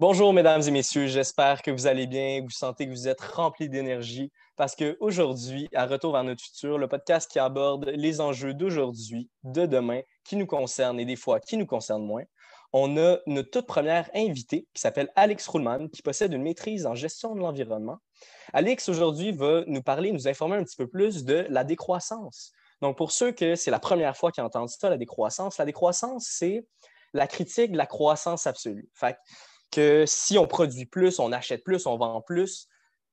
Bonjour, mesdames et messieurs. J'espère que vous allez bien. Vous sentez que vous êtes remplis d'énergie parce qu'aujourd'hui, à Retour vers notre futur, le podcast qui aborde les enjeux d'aujourd'hui, de demain, qui nous concernent et des fois qui nous concernent moins, on a notre toute première invitée qui s'appelle Alex Ruhlmann, qui possède une maîtrise en gestion de l'environnement. Alex, aujourd'hui, va nous parler, nous informer un petit peu plus de la décroissance. Donc, pour ceux que c'est la première fois qu'ils entendent ça, la décroissance, la décroissance, c'est la critique de la croissance absolue. Fait si on produit plus, on achète plus, on vend plus,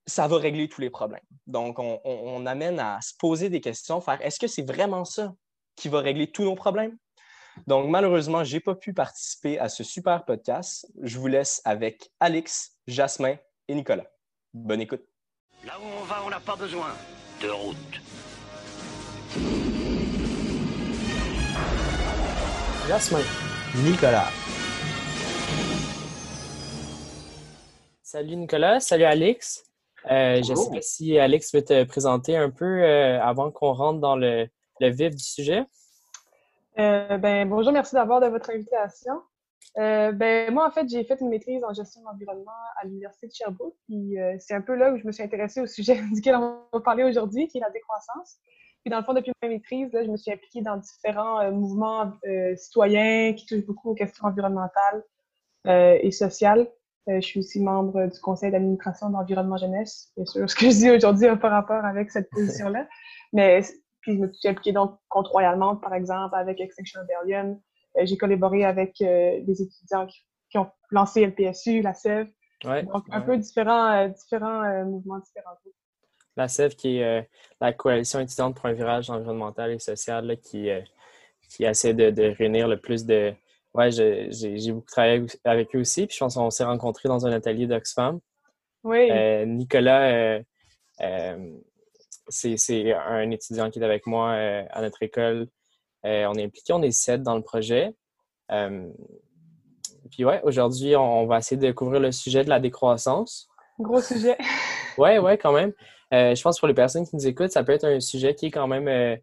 ça va régler tous les problèmes. Donc, on, amène à se poser des questions, faire est-ce que c'est vraiment ça qui va régler tous nos problèmes? Donc, malheureusement, je n'ai pas pu participer à ce super podcast. Je vous laisse avec Alex, Jasmin et Nicolas. Bonne écoute. Là où on va, on n'a pas besoin de route. Jasmin, Nicolas. Salut Nicolas, salut Alex. Euh, je ne sais pas si Alex veut te présenter un peu euh, avant qu'on rentre dans le, vif du sujet. Euh, ben, bonjour, merci d'avoir de votre invitation. ben, moi, en fait, j'ai fait une maîtrise en gestion de l'environnement à l'Université de Sherbrooke. c'est un peu là où je me suis intéressée au sujet duquel on va parler aujourd'hui, qui est la décroissance. Puis, dans le fond, depuis ma maîtrise, là, je me suis impliquée dans différents mouvements citoyens qui touchent beaucoup aux questions environnementales et sociales. Euh, je suis aussi membre du conseil d'administration d'Environnement Jeunesse. Bien sûr, ce que je dis aujourd'hui n'a pas rapport avec cette position-là. Mais puis je me suis impliquée donc contre Royal par exemple, avec Extinction Rebellion. Euh, j'ai collaboré avec euh, des étudiants qui, ont lancé le PSU, la SEV. donc, un peu différents, différents mouvements différents. La SEV, qui est la coalition étudiante pour un virage environnemental et social, qui, qui essaie de, de réunir le plus de, Ouais, j'ai beaucoup travaillé avec eux aussi. Puis je pense qu'on s'est rencontrés dans un atelier d'Oxfam. Oui. Euh, Nicolas, euh, euh, c'est un étudiant qui est avec moi à notre école. on est impliqué, on est sept dans le projet. puis ouais, aujourd'hui, on, va essayer de couvrir le sujet de la décroissance. Gros sujet. ouais, ouais, quand même. je pense que pour les personnes qui nous écoutent, ça peut être un sujet qui est quand même,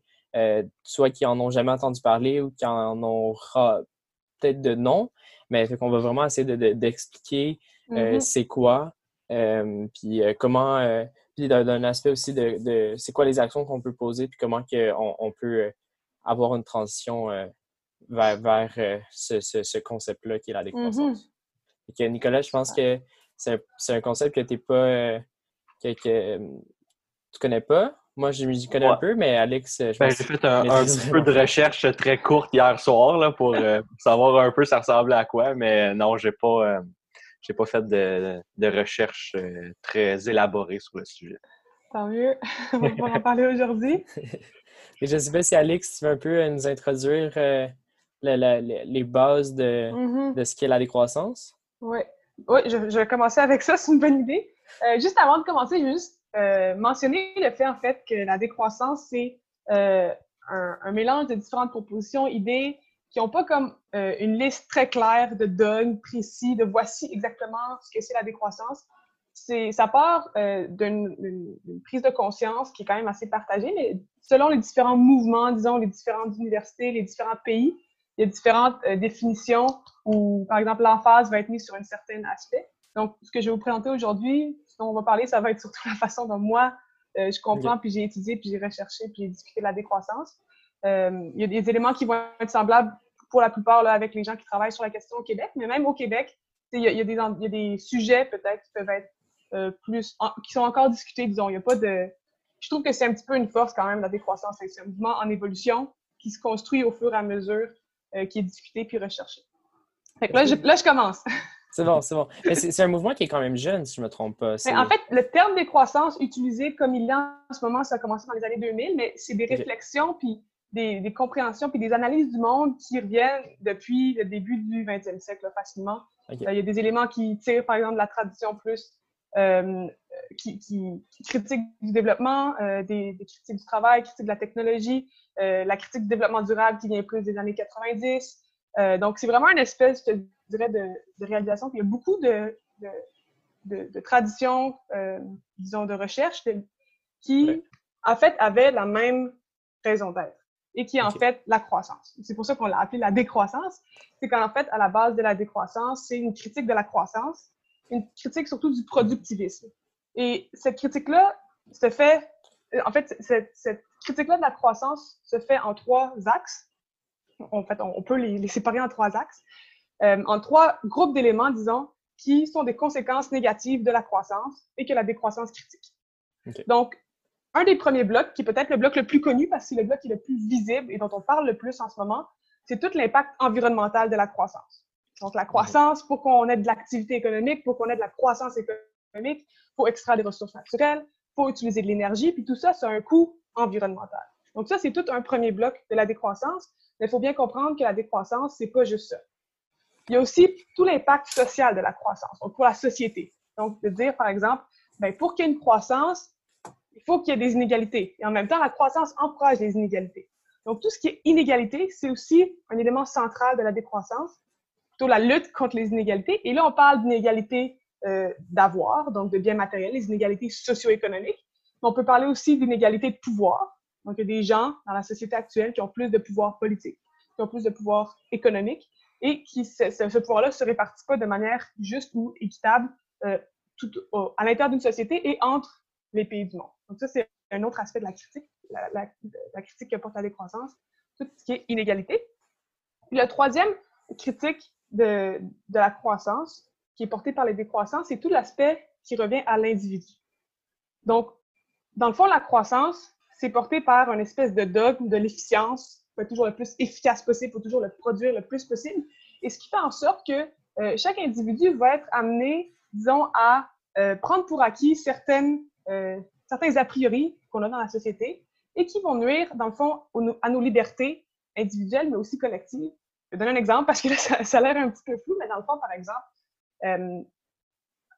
soit qui en ont jamais entendu parler ou qui en ont peut-être de non, mais qu'on va vraiment essayer d'expliquer de, euh, mm-hmm. c'est quoi, euh, puis euh, comment, puis d'un aspect aussi de, c'est quoi les actions qu'on peut poser, puis comment on, on, peut avoir une transition vers, vers ce, concept-là qui est la décroissance. Mm-hmm. Nicolas, je pense que c'est un, concept que tu pas, que, que tu connais pas. Moi, j'y connais un peu, mais Alex, je ben, J'ai fait un, petit peu de recherche très courte hier soir là, pour euh, savoir un peu ça ressemblait à quoi, mais non, j'ai pas, euh, pas fait de, de recherche euh, très élaborée sur le sujet. Tant mieux. On va pouvoir en parler aujourd'hui. Et je ne sais pas si Alex, tu veux un peu nous introduire les bases de, mm-hmm. de ce qu'est la décroissance? Oui. Oui, je, je, vais commencer avec ça, c'est une bonne idée. juste avant de commencer, je juste euh, mentionner le fait, en fait, que la décroissance, c'est euh, un, mélange de différentes propositions, idées qui n'ont pas comme euh, une liste très claire de dogmes précis, de voici exactement ce que c'est la décroissance. Ça part d'une, prise de conscience qui est quand même assez partagée, mais selon les différents mouvements, disons, les différentes universités, les différents pays, il y a différentes définitions où, par exemple, l'emphase va être mise sur un certain aspect. Donc, ce que je vais vous présenter aujourd'hui, ce dont on va parler, ça va être surtout la façon dont moi, euh, je comprends, puis j'ai étudié, puis j'ai recherché, puis j'ai discuté de la décroissance. Euh, il y a des éléments qui vont être semblables pour la plupart là, avec les gens qui travaillent sur la question au Québec, mais même au Québec, il y, a, des, il y a des sujets peut-être qui peuvent être euh, plus, qui sont encore discutés, disons. Il n'y a pas de. Je trouve que c'est un petit peu une force quand même, la décroissance. C'est un mouvement en évolution qui se construit au fur et à mesure, qui est discuté puis recherché. Fait que là, je, là, je commence. C'est bon, c'est bon. Mais c'est un mouvement qui est quand même jeune, si je ne me trompe pas. en fait, le terme décroissance utilisé comme il est en ce moment, ça a commencé dans les années 2000, mais c'est des réflexions, puis des, compréhensions, puis des analyses du monde qui reviennent depuis le début du 20e siècle, facilement. Euh, il y a des éléments qui tirent, par exemple, de la tradition plus, euh, qui, qui, critique du développement, euh, des, des, critiques du travail, critiques de la technologie, la critique du développement durable qui vient plus des années 90. donc, c'est vraiment une espèce, de dirais, de, de réalisation. Puis il y a beaucoup de, de, de, traditions, euh, disons, de recherche qui, en fait, avaient la même raison d'être et qui est en fait la croissance. C'est pour ça qu'on l'a appelé la décroissance. C'est qu'en fait, à la base de la décroissance, c'est une critique de la croissance une critique surtout du productivisme. Et cette critique-là se fait, en fait, cette, cette critique-là de la croissance se fait en trois axes. En fait, on, peut les, séparer en trois axes, euh, en trois groupes d'éléments, disons, qui sont des conséquences négatives de la croissance et que la décroissance critique. Donc, un des premiers blocs, qui est peut-être le bloc le plus connu parce que c'est le bloc qui est le plus visible et dont on parle le plus en ce moment, c'est tout l'impact environnemental de la croissance. Donc, la croissance, pour qu'on ait de l'activité économique, pour qu'on ait de la croissance économique, il faut extraire des ressources naturelles, il faut utiliser de l'énergie, puis tout ça, c'est un coût environnemental. Donc, ça, c'est tout un premier bloc de la décroissance, mais il faut bien comprendre que la décroissance, c'est pas juste ça. Il y a aussi tout l'impact social de la croissance, donc pour la société. Donc, de dire, par exemple, ben, pour qu'il y ait une croissance, il faut qu'il y ait des inégalités. Et en même temps, la croissance encourage les inégalités. Donc, tout ce qui est inégalité, c'est aussi un élément central de la décroissance, plutôt la lutte contre les inégalités. Et là, on parle d'inégalités euh, d'avoir, donc de biens matériels, les inégalités socio-économiques. Mais on peut parler aussi d'inégalités de pouvoir. Donc, il y a des gens dans la société actuelle qui ont plus de pouvoir politique, qui ont plus de pouvoir économique et qui, ce, pouvoir-là ne se répartit pas de manière juste ou équitable euh, tout, à l'intérieur d'une société et entre les pays du monde. Donc, ça, c'est un autre aspect de la critique, la, critique qui apporte à la décroissance, tout ce qui est inégalité. Puis, la troisième critique de, de la croissance, qui est portée par les décroissances, c'est tout l'aspect qui revient à l'individu. Donc, dans le fond, la croissance, c'est porté par une espèce de dogme de l'efficience. Faut être toujours le plus efficace possible, faut toujours le produire le plus possible. Et ce qui fait en sorte que euh, chaque individu va être amené, disons, à euh, prendre pour acquis certaines euh, certains a priori qu'on a dans la société et qui vont nuire, dans le fond, à nos libertés individuelles, mais aussi collectives. Je vais donner un exemple parce que là, ça, a l'air un petit peu flou, mais dans le fond, par exemple,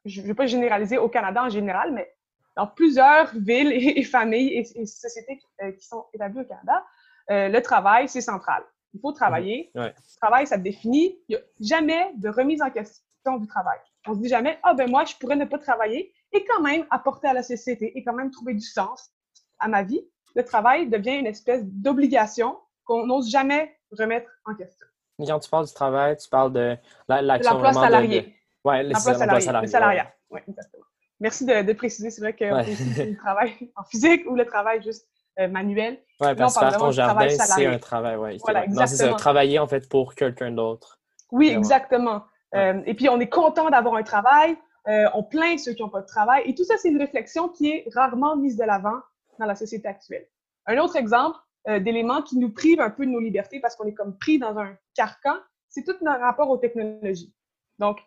je ne vais pas généraliser au Canada en général, mais dans plusieurs villes et, familles et, sociétés qui sont établies au Canada, le travail, c'est central. Il faut travailler. Le travail, ça te définit. Il n'y a jamais de remise en question du travail. On se dit jamais, ah ben moi, je pourrais ne pas travailler et quand même apporter à la société et quand même trouver du sens à ma vie. Le travail devient une espèce d'obligation qu'on n'ose jamais remettre en question. Quand tu parles du travail, tu parles de l'emploi salarié. Oui, l'emploi salarié. Le salariat. Oui, exactement. Merci de, préciser. C'est vrai que ouais. le travail en physique ou le travail juste euh, manuel. Oui, parce que faire ton jardin, c'est un travail. Ouais, voilà. Non, travailler en fait pour quelqu'un d'autre. Oui, exactement. Euh, et puis, on est content d'avoir un travail. Euh, on plaint ceux qui n'ont pas de travail. Et tout ça, c'est une réflexion qui est rarement mise de l'avant dans la société actuelle. Un autre exemple d'éléments qui nous prive un peu de nos libertés parce qu'on est comme pris dans un carcan, c'est tout notre rapport aux technologies. Donc,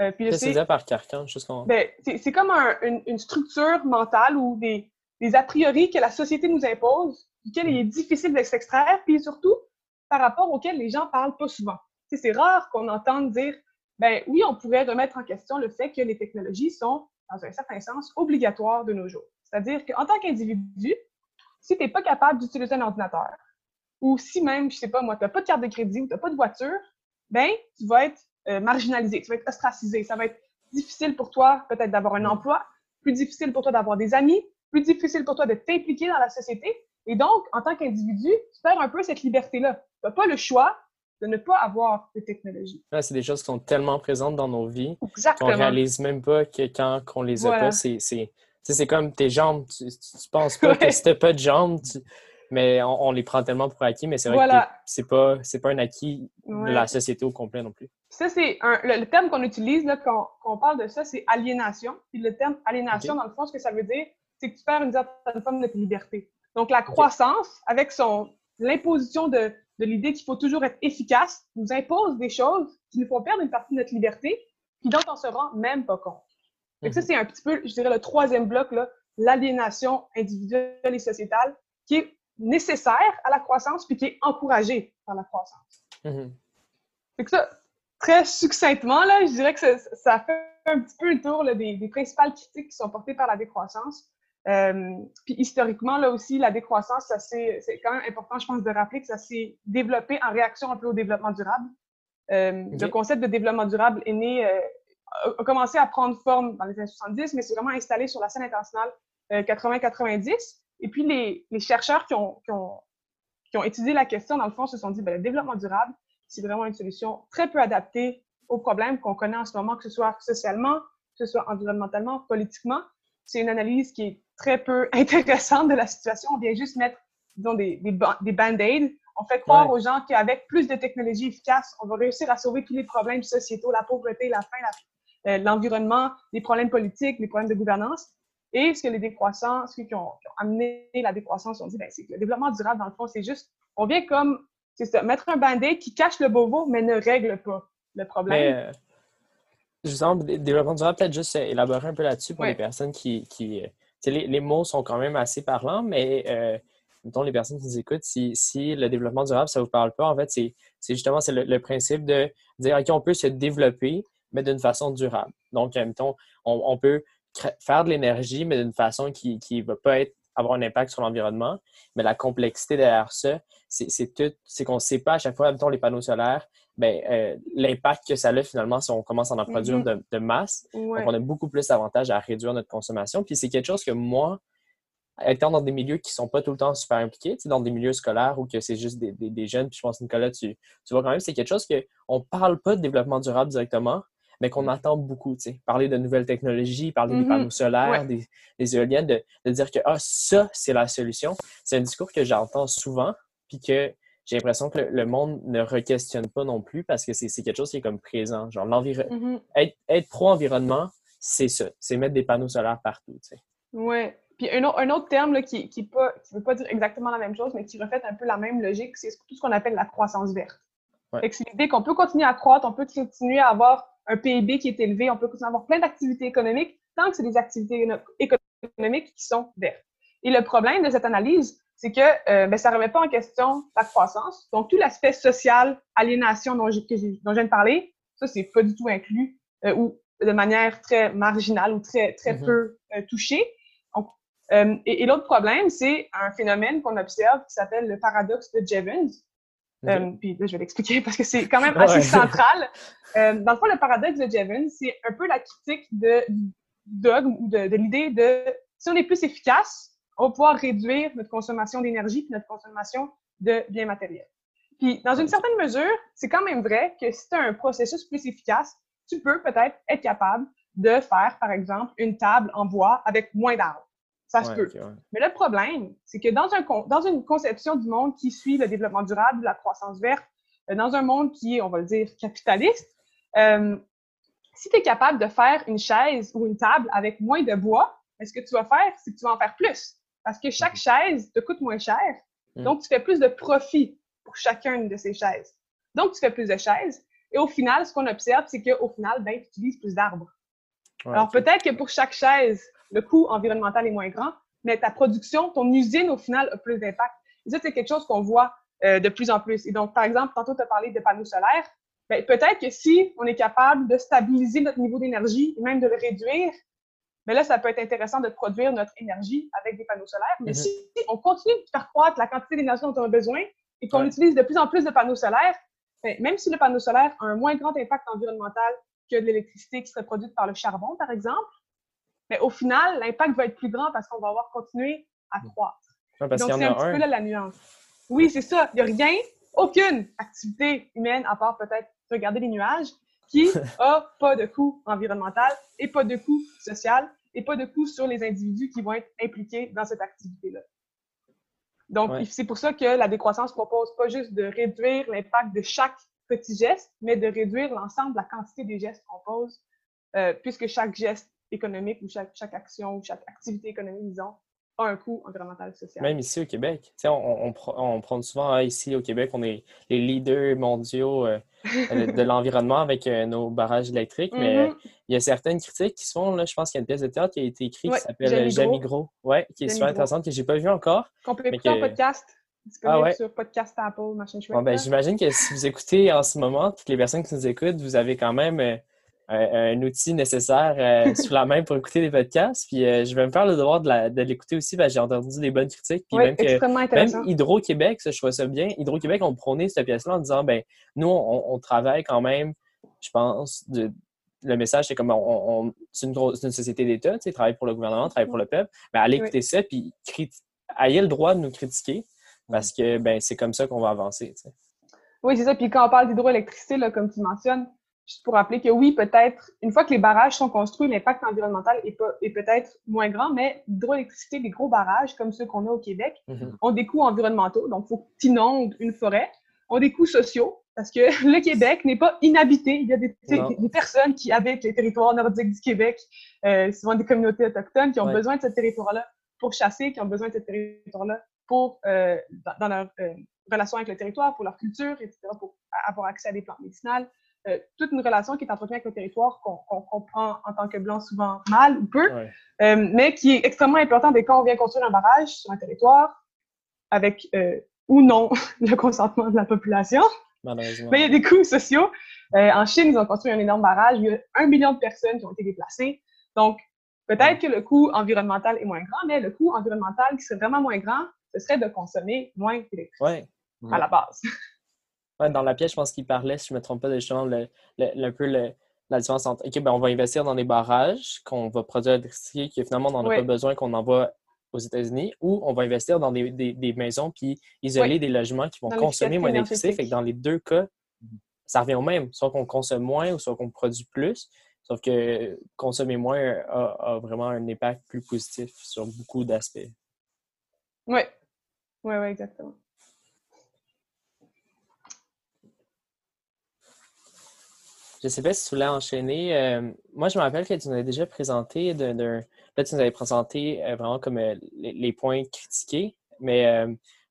euh, puis Qu'est-ce que c'est par carcan? Ben, c'est comme une, structure mentale ou des, des a priori que la société nous impose, duquel il est difficile de s'extraire, puis surtout par rapport auxquels les gens parlent pas souvent. C'est rare qu'on entende dire ben oui, on pourrait remettre en question le fait que les technologies sont, dans un certain sens, obligatoires de nos jours. C'est-à-dire qu'en tant qu'individu, si tu n'es pas capable d'utiliser un ordinateur, ou si même, je sais pas moi, tu n'as pas de carte de crédit ou tu n'as pas de voiture, ben tu vas être euh, marginalisé, tu vas être ostracisé. Ça va être difficile pour toi peut-être d'avoir un emploi, plus difficile pour toi d'avoir des amis, plus difficile pour toi de t'impliquer dans la société. Et donc, en tant qu'individu, tu perds un peu cette liberté-là. Tu n'as pas le choix de ne pas avoir de technologie. c'est des choses qui sont tellement présentes dans nos vies qu'on ne réalise même pas que quand on les a pas, c'est, c'est, comme tes jambes. Tu, ne penses pas que si tu pas de jambes, mais on, les prend tellement pour acquis, mais c'est vrai que c'est pas, c'est pas un acquis de la société au complet non plus. Ça, c'est le, terme qu'on utilise là, quand, on parle de ça, c'est aliénation. Puis le terme aliénation, dans le fond, ce que ça veut dire, c'est que tu perds une certaine forme de liberté. Donc, la croissance, avec son l'imposition de, de l'idée qu'il faut toujours être efficace, nous impose des choses qui nous font perdre une partie de notre liberté, puis dont on se rend même pas compte. Donc ça, mhm. c'est un petit peu, je dirais, le troisième bloc, l'aliénation individuelle et sociétale, qui est nécessaire à la croissance, puis qui est encouragée par la croissance. Mm ça, très succinctement, là, je dirais que ça, fait un petit peu le tour des, des, principales critiques qui sont portées par la décroissance. Euh, puis historiquement, là aussi, la décroissance, c'est quand même important, je pense, de rappeler que ça s'est développé en réaction un peu au développement durable. Euh, le concept de développement durable est né, euh, a commencé à prendre forme dans les années 70, mais c'est vraiment installé sur la scène internationale 80-90. Et puis, les, les chercheurs qui ont, qui, ont, qui ont, étudié la question, dans le fond, se sont dit, ben, le développement durable, c'est vraiment une solution très peu adaptée aux problèmes qu'on connaît en ce moment, que ce soit socialement, que ce soit environnementalement, politiquement. C'est une analyse qui est très peu intéressante de la situation. On vient juste mettre, disons, des, des, des band-aids. On fait croire aux gens qu'avec plus de technologies efficaces, on va réussir à sauver tous les problèmes sociétaux, la pauvreté, la faim, euh, l'environnement, les problèmes politiques, les problèmes de gouvernance. Et ce que les décroissants, ceux qui ont, amené la décroissance ont dit, ben, c'est que le développement durable, dans le fond, c'est juste, on vient comme, c'est ça, mettre un band-aid qui cache le bobo, mais ne règle pas le problème. Mais, euh, justement, développement durable, peut-être juste élaborer un peu là-dessus pour les personnes qui. qui euh, les, mots sont quand même assez parlants, mais euh, mettons les personnes qui nous écoutent, si, le développement durable, ça ne vous parle pas, en fait, c'est justement c'est le, principe de dire, OK, on peut se développer, mais d'une façon durable. Donc, mettons, on, peut faire de l'énergie, mais d'une façon qui ne va pas avoir un impact sur l'environnement. Mais la complexité derrière ça, c'est tout, c'est qu'on ne sait pas à chaque fois, mettons les panneaux solaires, ben, euh, l'impact que ça a finalement si on commence à en produire mm-hmm. de, masse. Donc, on a beaucoup plus d'avantages à réduire notre consommation. Puis c'est quelque chose que moi, étant dans des milieux qui ne sont pas tout le temps super impliqués, dans des milieux scolaires ou que c'est juste des, des, jeunes, puis je pense, Nicolas, tu, tu vois quand même, c'est quelque chose qu'on ne parle pas de développement durable directement, mais qu'on entend beaucoup. Parler de nouvelles technologies, parler des mm-hmm. panneaux solaires, des, éoliennes, de, dire que ah, ça, c'est la solution. C'est un discours que j'entends souvent, puis que j'ai l'impression que le, monde ne re-questionne pas non plus parce que c'est quelque chose qui est comme présent. Genre, mm-hmm. être, pro-environnement, c'est ça. C'est mettre des panneaux solaires partout. Oui. Puis un, autre terme qui ne veut pas dire exactement la même chose, mais qui reflète un peu la même logique, c'est tout ce qu'on appelle la croissance verte. C'est l'idée qu'on peut continuer à croître, on peut continuer à avoir un PIB qui est élevé, on peut continuer à avoir plein d'activités économiques tant que c'est des activités économiques qui sont vertes. Et le problème de cette analyse, c'est que euh, ben, ça ne remet pas en question la croissance. Donc, tout l'aspect social, aliénation dont, dont je viens de parler, ça, c'est pas du tout inclus euh, ou de manière très marginale ou très, très mm-hmm. peu euh, touchée. Donc, euh, et, et l'autre problème, c'est un phénomène qu'on observe qui s'appelle le paradoxe de Jevons. Puis là, je vais l'expliquer parce que c'est quand même assez central. Dans le fond, le paradoxe de Jevons, c'est un peu la critique de, dogme ou de, de l'idée de si on est plus efficace, on va pouvoir réduire notre consommation d'énergie puis notre consommation de biens matériels. Puis, dans une certaine mesure, c'est quand même vrai que si tu as un processus plus efficace, tu peux peut-être être capable de faire, par exemple, une table en bois avec moins d'arbres. Ça se peut. Mais le problème, c'est que dans, un, dans une conception du monde qui suit le développement durable, la croissance verte, euh, dans un monde qui est, on va le dire, capitaliste, euh, si tu es capable de faire une chaise ou une table avec moins de bois, ce que tu vas faire, c'est que tu vas en faire plus. Parce que chaque mm-hmm. chaise te coûte moins cher. Mm. Donc, tu fais plus de profit pour chacune de ces chaises. Donc, tu fais plus de chaises. Et au final, ce qu'on observe, c'est qu'au final, ben, tu utilises plus d'arbres. Alors, peut-être que pour chaque chaise, le coût environnemental est moins grand, mais ta production, ton usine, au final, a plus d'impact. Et ça, c'est quelque chose qu'on voit euh, de plus en plus. Et donc, par exemple, tantôt, tu as parlé de panneaux solaires. Ben, peut-être que si on est capable de stabiliser notre niveau d'énergie et même de le réduire, mais ben là, ça peut être intéressant de produire notre énergie avec des panneaux solaires. Mais mm-hmm. si on continue de faire croître la quantité d'énergie dont on a besoin et qu'on utilise de plus en plus de panneaux solaires, ben, même si le panneau solaire a un moins grand impact environnemental que de l'électricité qui serait produite par le charbon, par exemple, mais au final, l'impact va être plus grand parce qu'on va avoir continué à mm. croître. Donc, c'est un, petit peu là la nuance. Oui, c'est ça. Il n'y a rien, aucune activité humaine, à part peut-être regarder les nuages, qui a pas de coût environnemental et pas de coût social et pas de coût sur les individus qui vont être impliqués dans cette activité-là. Donc, c'est pour ça que la décroissance propose pas juste de réduire l'impact de chaque petit geste, mais de réduire l'ensemble de la quantité des gestes qu'on pose, euh, puisque chaque geste économique ou chaque, chaque action ou chaque activité économique, disons, a un coût environnemental social. Même ici au Québec. On, on, on, prend souvent hein, ici au Québec, on est les leaders mondiaux euh, euh, de l'environnement avec euh, nos barrages électriques, mais mm-hmm. il y a certaines critiques qui se font. Là, je pense qu'il y a une pièce de théâtre qui a été écrite qui s'appelle Jamie Gros, ouais, qui est super intéressante, que je n'ai pas vu encore. Qu'on peut écouter en podcast. Ah ouais? sur podcast Apple, machin chouette. Bon, ben, J'imagine que si vous écoutez en ce moment, toutes les personnes qui nous écoutent, vous avez quand même un, outil nécessaire euh, sous la main pour écouter des podcasts. Puis euh, je vais me faire le devoir de l'écouter aussi. parce que J'ai entendu des bonnes critiques. Puis même, que, Hydro-Québec, je trouve ça bien. Hydro-Québec ont prôné cette pièce-là en disant ben nous, on, travaille quand même, je pense, de, le message, c'est comme on, c'est une, une, société d'État, tu sais, travaille pour le gouvernement, travaille pour le peuple. Mais allez écouter ça, puis ayez le droit de nous critiquer parce que ben c'est comme ça qu'on va avancer. Oui, c'est ça. Puis quand on parle d'hydroélectricité, comme tu mentionnes, juste pour rappeler que oui, peut-être, une fois que les barrages sont construits, l'impact environnemental est, est peut-être moins grand, mais l'hydroélectricité, des gros barrages comme ceux qu'on a au Québec, Mhm. ont des coûts environnementaux. Donc, il faut que tu inondes une forêt, ont des coûts sociaux, parce que le Québec n'est pas inhabité. Il y a des, personnes qui habitent les territoires nordiques du Québec, euh, souvent des communautés autochtones, qui ont Ouais. besoin de ce territoire-là pour chasser, qui ont besoin de ce territoire-là pour, euh, dans, dans leur euh, relation avec le territoire, pour leur culture, etc., pour avoir accès à des plantes médicinales. Euh, toute une relation qui est entretenue avec le territoire qu'on comprend en tant que blanc souvent mal ou peu, Ouais. euh, mais qui est extrêmement important dès quand on vient construire un barrage sur un territoire avec euh, ou non le consentement de la population. Malheureusement. Mais il y a des coûts sociaux. En Chine, ils ont construit un énorme barrage. Il y a un million de personnes qui ont été déplacées. Donc, peut-être que le coût environnemental est moins grand, mais le coût environnemental qui serait vraiment moins grand, ce serait de consommer moins d'électricité Ouais. à la base. Ouais, dans la pièce, je pense qu'il parlait, si je ne me trompe pas, de justement le, le- un peu le- la différence entre OK, ben, on va investir dans des barrages qu'on va produire l'électricité, que finalement, on n'en a pas besoin, qu'on envoie aux États-Unis, ou on va investir dans des, des- des maisons puis isoler des logements qui vont Dans consommer moins d'électricité. Fait énergétique. que dans les deux cas, ça revient au même. Soit qu'on consomme moins ou soit qu'on produit plus. Sauf que consommer moins a, a vraiment un impact plus positif sur beaucoup d'aspects. Oui. Oui, oui, exactement. Je ne sais pas si tu voulais enchaîner. euh, moi, je me rappelle que tu nous avais déjà présenté d'un. d'un- Là, tu nous avais présenté euh, vraiment comme euh, les, les points critiqués. Mais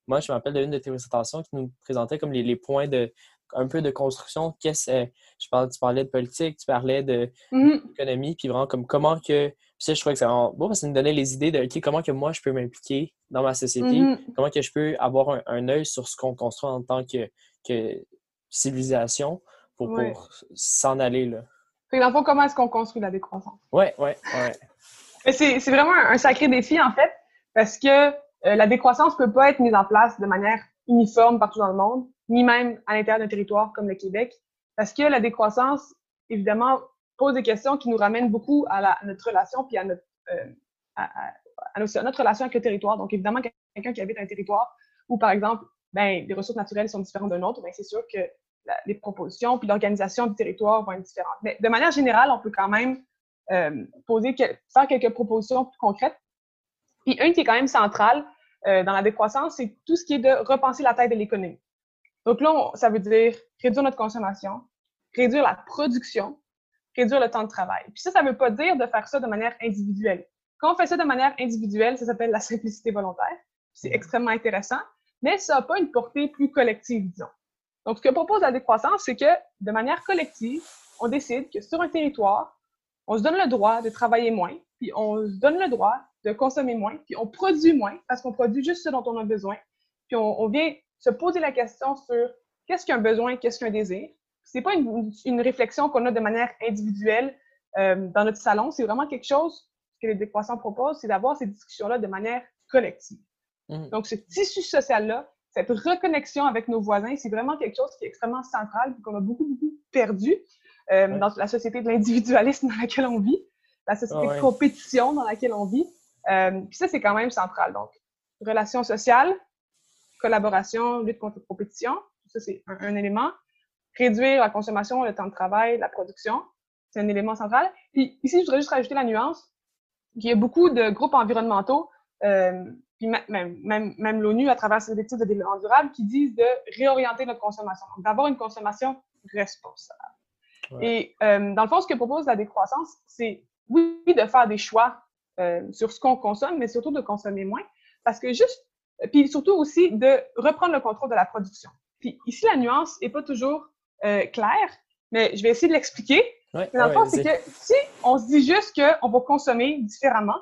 moi, je me rappelle d'une de tes présentations qui nous présentait comme les, les points de un peu de construction. Qu'est-ce je tu parlais de politique, tu parlais de Mhm. économie, puis vraiment comme comment que. Puis ça, je trouvais que c'est vraiment beau parce que ça nous donnait les idées de comment que moi je peux m'impliquer dans ma société, Mhm. comment que je peux avoir un, un œil sur ce qu'on construit en tant que, que civilisation? Pour, Ouais. pour s'en aller là. Fait que dans le fond, comment est-ce qu'on construit la décroissance? Ouais, ouais. Mais C'est vraiment un, sacré défi, en fait, parce que euh, la décroissance peut pas être mise en place de manière uniforme partout dans le monde, ni même à l'intérieur d'un territoire comme le Québec, parce que la décroissance, évidemment, pose des questions qui nous ramènent beaucoup à, la- à notre relation puis à notre, euh, à notre relation avec le territoire. Donc, évidemment, quelqu'un qui habite un territoire où, par exemple, ben, les ressources naturelles sont différentes d'un autre, ben, c'est sûr que la- les propositions puis l'organisation du territoire vont être différentes. Mais de manière générale, on peut quand même euh, poser, quel- faire quelques propositions plus concrètes. Puis une qui est quand même centrale euh, dans la décroissance, c'est tout ce qui est de repenser la taille de l'économie. Donc là, on- ça veut dire réduire notre consommation, réduire la production, réduire le temps de travail. Puis ça, ça ne veut pas dire de faire ça de manière individuelle. Quand on fait ça de manière individuelle, ça s'appelle la simplicité volontaire. C'est extrêmement intéressant, mais ça n'a pas une portée plus collective, disons. Donc, ce que propose la décroissance, c'est que de manière collective, on décide que sur un territoire, on se donne le droit de travailler moins, puis on se donne le droit de consommer moins, puis on produit moins parce qu'on produit juste ce dont on a besoin. Puis on, on vient se poser la question sur qu'est-ce qu'un besoin, qu'est-ce qu'un désir. C'est pas une, une réflexion qu'on a de manière individuelle euh, dans notre salon, c'est vraiment quelque chose que les décroissants proposent, c'est d'avoir ces discussions-là de manière collective. Mhm. Donc, ce tissu social-là, cette reconnexion avec nos voisins, c'est vraiment quelque chose qui est extrêmement central et qu'on a beaucoup, beaucoup perdu euh, Ouais. dans la société de l'individualisme dans laquelle on vit, la société Ah ouais. de compétition dans laquelle on vit. Euh, puis ça, c'est quand même central. Donc, relations sociales, collaboration, lutte contre la compétition, ça, c'est un, un élément. Réduire la consommation, le temps de travail, la production, c'est un élément central. Puis ici, je voudrais juste rajouter la nuance qu'il y a beaucoup de groupes environnementaux, euh, puis même, même, même l'ONU, à travers ses objectifs de développement durable, qui disent de réorienter notre consommation, donc d'avoir une consommation responsable. Ouais. Et euh, dans le fond, ce que propose la décroissance, c'est oui, de faire des choix euh, sur ce qu'on consomme, mais surtout de consommer moins, parce que juste, puis surtout aussi de reprendre le contrôle de la production. Puis ici, la nuance n'est pas toujours euh, claire, mais je vais essayer de l'expliquer. Ouais, Mais dans le fond, c'est que si on se dit juste qu'on va consommer différemment,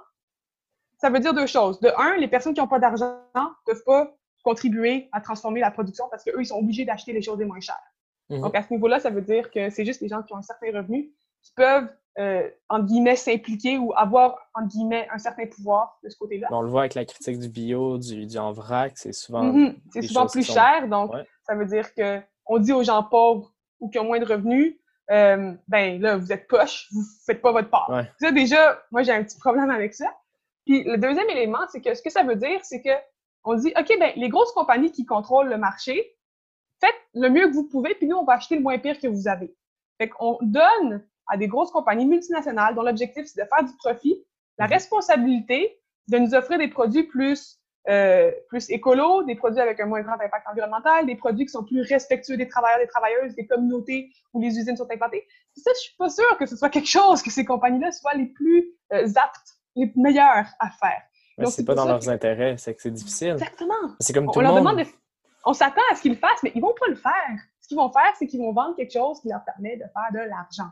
ça veut dire deux choses. De un, les personnes qui n'ont pas d'argent ne peuvent pas contribuer à transformer la production parce qu'eux, ils sont obligés d'acheter les choses les moins chères. Mhm. Donc, à ce niveau-là, ça veut dire que c'est juste les gens qui ont un certain revenu qui peuvent, euh, entre guillemets, s'impliquer ou avoir, entre guillemets, un certain pouvoir de ce côté-là. On le voit avec la critique du bio, du, du en vrac, c'est souvent. Mhm. C'est souvent plus sont- cher, donc Ouais. ça veut dire que on dit aux gens pauvres ou qui ont moins de revenus, euh, ben là, vous êtes poche, vous faites pas votre part. Ouais. Ça, déjà, moi, j'ai un petit problème avec ça. Puis le deuxième élément, c'est que ce que ça veut dire, c'est que on dit, OK, ben les grosses compagnies qui contrôlent le marché, faites le mieux que vous pouvez, puis nous, on va acheter le moins pire que vous avez. Fait qu'on donne à des grosses compagnies multinationales dont l'objectif, c'est de faire du profit, la mhm. responsabilité de nous offrir des produits plus, euh, plus écolos, des produits avec un moins grand impact environnemental, des produits qui sont plus respectueux des travailleurs, des travailleuses, des communautés où les usines sont implantées. ça, je suis pas sûre que ce soit quelque chose que ces compagnies-là soient les plus euh, aptes, les meilleures à faire. Mais c'est pas dans leurs intérêts, c'est que c'est difficile. Exactement. C'est comme tout on le monde. Demande On s'attend à ce qu'ils le fassent, mais ils vont pas le faire. Ce qu'ils vont faire, c'est qu'ils vont vendre quelque chose qui leur permet de faire de l'argent.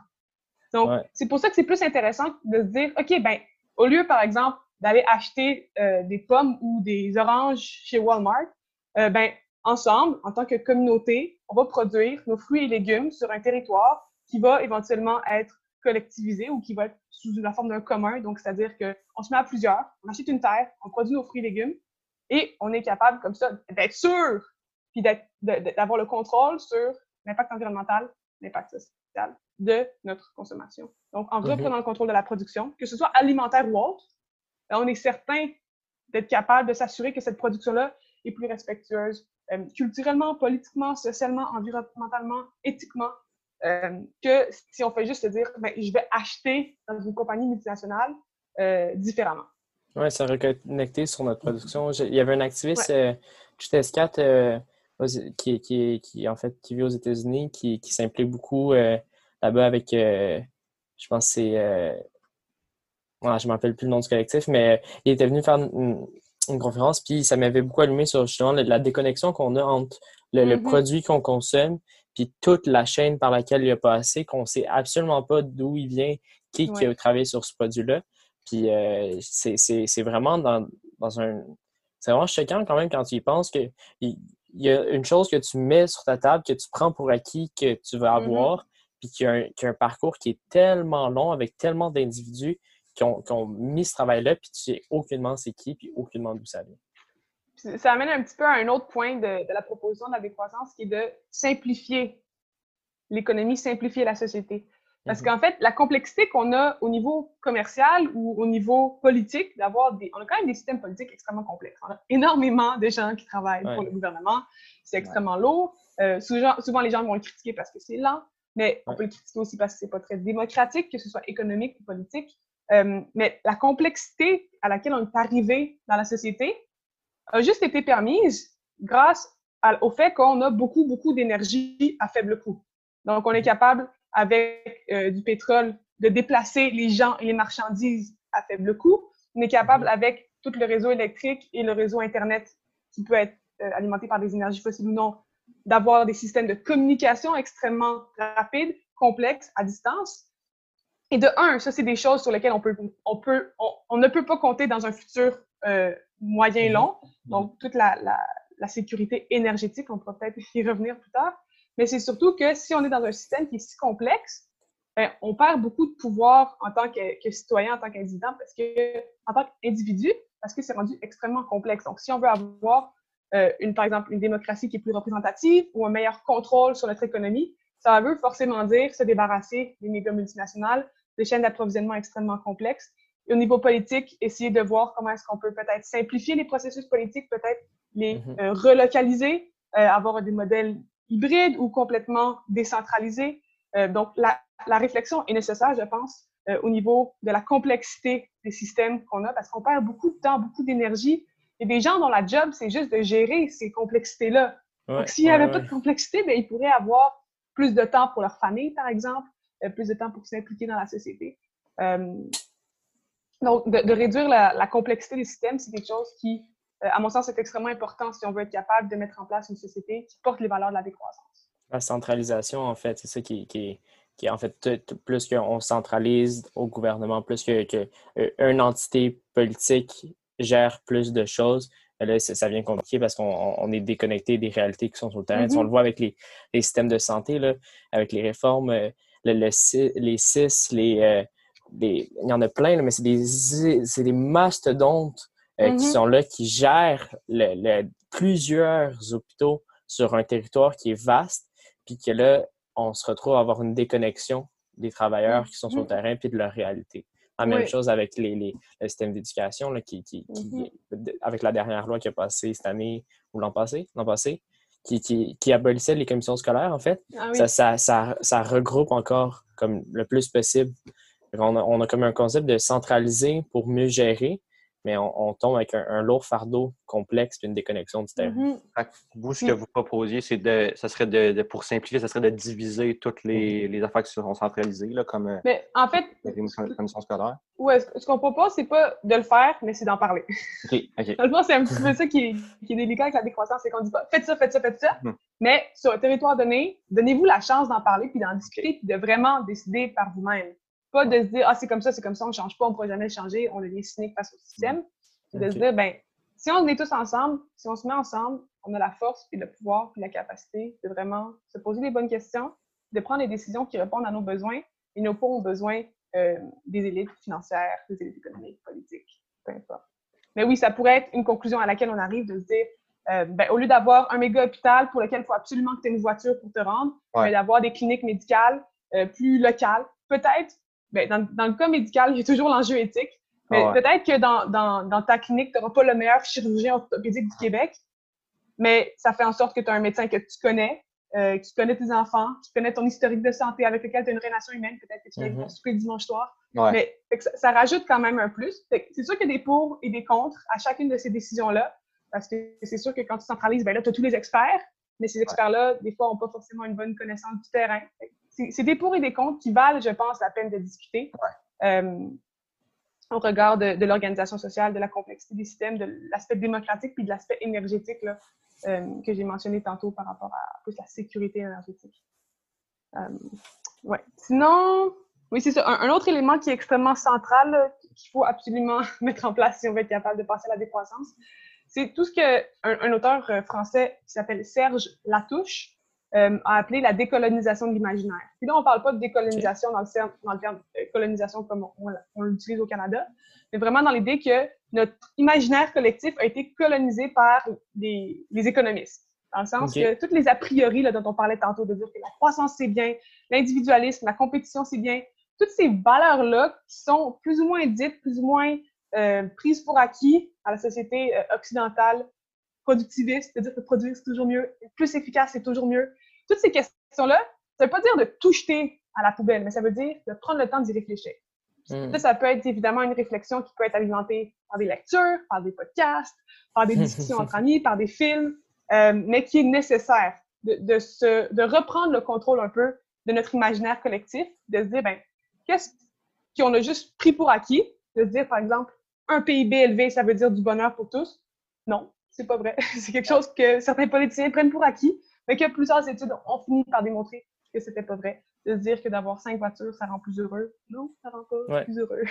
Donc, c'est pour ça que c'est plus intéressant de se dire, OK, ben, au lieu, par exemple, d'aller acheter euh, des pommes ou des oranges chez Walmart, euh, ben, ensemble, en tant que communauté, on va produire nos fruits et légumes sur un territoire qui va éventuellement être collectivisé ou qui va être sous la forme d'un commun. Donc, c'est-à-dire qu'on se met à plusieurs, on achète une terre, on produit nos fruits et légumes et on est capable, comme ça, d'être sûr puis d'avoir le contrôle sur l'impact environnemental, l'impact social de notre consommation. Donc, en mhm. reprenant le contrôle de la production, que ce soit alimentaire ou autre, ben, on est certain d'être capable de s'assurer que cette production-là est plus respectueuse euh, culturellement, politiquement, socialement, environnementalement, éthiquement, euh, que si on fait juste se dire, ben, je vais acheter dans une compagnie multinationale euh, différemment. Oui, ça reconnecté sur notre production. il y avait un activiste, ouais. euh, qui, qui, qui, en fait, qui vit aux États-Unis, qui, qui s'implique beaucoup là-bas avec, euh, je pense c'est, euh, je ne me rappelle plus le nom du collectif, mais il était venu faire une, conférence, puis ça m'avait beaucoup allumé sur justement la, déconnexion qu'on a entre le, mm-hmm. produit qu'on consomme, puis toute la chaîne par laquelle il a passé, qu'on ne sait absolument pas d'où il vient, qui, qui a travaillé sur ce produit-là. Puis euh, c'est vraiment dans, dans un. C'est vraiment choquant quand même quand tu y penses que il, y a une chose que tu mets sur ta table, que tu prends pour acquis, que tu vas mm-hmm. avoir, puis qui a, un, parcours qui est tellement long avec tellement d'individus qui ont, mis ce travail-là, puis tu sais aucunement c'est qui, puis aucunement d'où ça vient. Ça amène un petit peu à un autre point de, la proposition de la décroissance qui est de simplifier l'économie, simplifier la société. Parce mhm. qu'en fait, la complexité qu'on a au niveau commercial ou au niveau politique, d'avoir des. On a quand même des systèmes politiques extrêmement complexes. On a énormément de gens qui travaillent pour le gouvernement. C'est extrêmement lourd. Euh, souvent, souvent, les gens vont le critiquer parce que c'est lent mais on peut le critiquer aussi parce que c'est pas très démocratique, que ce soit économique ou politique. Euh, mais la complexité à laquelle on est arrivé dans la société a juste été permise grâce au fait qu'on a beaucoup, beaucoup d'énergie à faible coût. Donc, on est capable, avec euh, du pétrole, de déplacer les gens et les marchandises à faible coût. On est capable, avec tout le réseau électrique et le réseau Internet, qui peut être euh, alimenté par des énergies fossiles ou non, d'avoir des systèmes de communication extrêmement rapides, complexes, à distance. Et de un, ça, c'est des choses sur lesquelles on, peut, on, peut, on, ne peut pas compter dans un futur euh, moyen-long. Mhm. Donc, toute la, la, la, sécurité énergétique, on pourra peut-être y revenir plus tard. Mais c'est surtout que si on est dans un système qui est si complexe, ben, on perd beaucoup de pouvoir en tant que, que citoyen, en tant qu'individu, parce que, en tant qu'individu, parce que c'est rendu extrêmement complexe. Donc, si on veut avoir euh, une, par exemple, une démocratie qui est plus représentative ou un meilleur contrôle sur notre économie, ça veut forcément dire se débarrasser des méga multinationales, des chaînes d'approvisionnement extrêmement complexes. Et au niveau politique, essayer de voir comment est-ce qu'on peut peut-être simplifier les processus politiques, peut-être les mm-hmm. euh, relocaliser, euh, avoir des modèles hybrides ou complètement décentralisés. donc, la, la, réflexion est nécessaire, je pense, au niveau de la complexité des systèmes qu'on a, parce qu'on perd beaucoup de temps, beaucoup d'énergie il y a des gens dont la job, c'est juste de gérer ces complexités-là. Donc, s'il n'y avait pas de complexité, bien, ils pourraient avoir plus de temps pour leur famille, par exemple, euh, plus de temps pour s'impliquer dans la société. Euh, donc, de, réduire la, complexité des systèmes, c'est quelque chose qui, euh, à mon sens, est extrêmement important si on veut être capable de mettre en place une société qui porte les valeurs de la décroissance. La centralisation, en fait, c'est ça qui, qui, qui, en fait, plus qu'on centralise au gouvernement, plus qu'une que, entité politique gère plus de choses, là, ça vient compliqué parce qu'on est déconnecté des réalités qui sont sur le terrain. On mm-hmm. le voit avec les, systèmes de santé, là, avec les réformes, euh, les CIS, euh, il y en a plein, mais c'est des, des mastodontes euh, qui mm-hmm. sont là, qui gèrent plusieurs hôpitaux sur un territoire qui est vaste, puis que là, on se retrouve à avoir une déconnexion des travailleurs qui sont sur le mm-hmm. terrain puis de leur réalité. La même chose avec les, les, le système d'éducation, qui, qui, qui, mm-hmm. avec la dernière loi qui a passé cette année ou l'an passé, l'an passé, qui, qui, qui, abolissait les commissions scolaires, en fait. Ah oui. ça, ça, ça, ça, regroupe encore comme le plus possible. On a, on a, comme un concept de centraliser pour mieux gérer, mais on, on tombe avec un, un, lourd fardeau complexe et une déconnexion du terrain. Mhm. Vous, ce que vous proposiez, c'est de, ça serait de, de, pour simplifier, ça serait de diviser toutes les, les affaires qui seront centralisées, là, comme euh, Mais en fait, les commissions scolaires. ouais, ce, qu'on propose, c'est pas de le faire, mais c'est d'en parler. OK, c'est un petit peu ça qui est, qui est délicat avec la décroissance, c'est qu'on dit pas faites ça, faites ça, faites ça. Mhm. Mais sur un territoire donné, donnez-vous la chance d'en parler, puis d'en discuter, puis de vraiment décider par vous-même. Pas de se dire ah, c'est comme ça, c'est comme ça, on ne change pas, on ne pourra jamais le changer, on devient cynique face au système. C'est de se dire, ben, si on est tous ensemble, si on se met ensemble, on a la force, puis le pouvoir, puis la capacité de vraiment se poser les bonnes questions, de prendre les décisions qui répondent à nos besoins. Et nos pauvres ont besoin euh, des élites financières, des élites économiques, politiques, peu importe. Mais oui, ça pourrait être une conclusion à laquelle on arrive de se dire, euh, ben, au lieu d'avoir un méga hôpital pour lequel il faut absolument que tu aies une voiture pour te rendre, Ouais. d'avoir des cliniques médicales euh, plus locales. Peut-être, ben, dans, dans le cas médical, il y a toujours l'enjeu éthique. Mais Ah ouais. peut-être que dans, dans, dans ta clinique, tu n'auras pas le meilleur chirurgien orthopédique du Québec, mais ça fait en sorte que tu as un médecin que tu connais, euh, qui connaît tes enfants, qui connaît ton historique de santé, avec lequel tu as une relation humaine, peut-être que tu viens Mhm. souper le dimanche soir. Ouais. Mais ça, ça rajoute quand même un plus. Fait C'est sûr qu'il y a des pour et des contre à chacune de ces décisions-là, parce que c'est sûr que quand tu centralises, ben là, tu as tous les experts, mais ces experts-là, des fois, n'ont pas forcément une bonne connaissance du terrain. Fait C'est des pour et des contre qui valent, je pense, la peine de discuter. Euh, au regard de, de l'organisation sociale, de la complexité des systèmes, de l'aspect démocratique puis de l'aspect énergétique là, euh, que j'ai mentionné tantôt par rapport à plus la sécurité énergétique. Euh, ouais. Sinon, oui, c'est ça. Un, un autre élément qui est extrêmement central, qu'il faut absolument mettre en place si on veut être capable de passer à la décroissance, c'est tout ce que un, auteur français qui s'appelle Serge Latouche euh, a appelé la décolonisation de l'imaginaire. Puis là, on parle pas de décolonisation dans le, terme, dans le terme euh, colonisation comme on, on l'utilise au Canada, mais vraiment dans l'idée que notre imaginaire collectif a été colonisé par les, les économistes. Dans le sens que toutes les a priori là, dont on parlait tantôt, de dire que la croissance c'est bien, l'individualisme, la compétition c'est bien, toutes ces valeurs-là qui sont plus ou moins dites, plus ou moins euh, prises pour acquis à la société euh, occidentale, productiviste, c'est-à-dire que produire c'est toujours mieux, plus efficace c'est toujours mieux. Toutes ces questions-là, ça veut pas dire de tout jeter à la poubelle, mais ça veut dire de prendre le temps d'y réfléchir. Hmm. Ça, ça peut être évidemment une réflexion qui peut être alimentée par des lectures, par des podcasts, par des discussions entre amis, par des films, euh, mais qui est nécessaire de, de, se, de reprendre le contrôle un peu de notre imaginaire collectif, de se dire, ben, qu'est-ce qu'on a juste pris pour acquis, de se dire, par exemple, un PIB élevé, ça veut dire du bonheur pour tous? Non, c'est pas vrai. c'est quelque chose que certains politiciens prennent pour acquis, mais que plusieurs études ont fini par démontrer que c'était pas vrai. De se dire que d'avoir cinq voitures, ça rend plus heureux. Non, ça rend pas Ouais. plus heureux.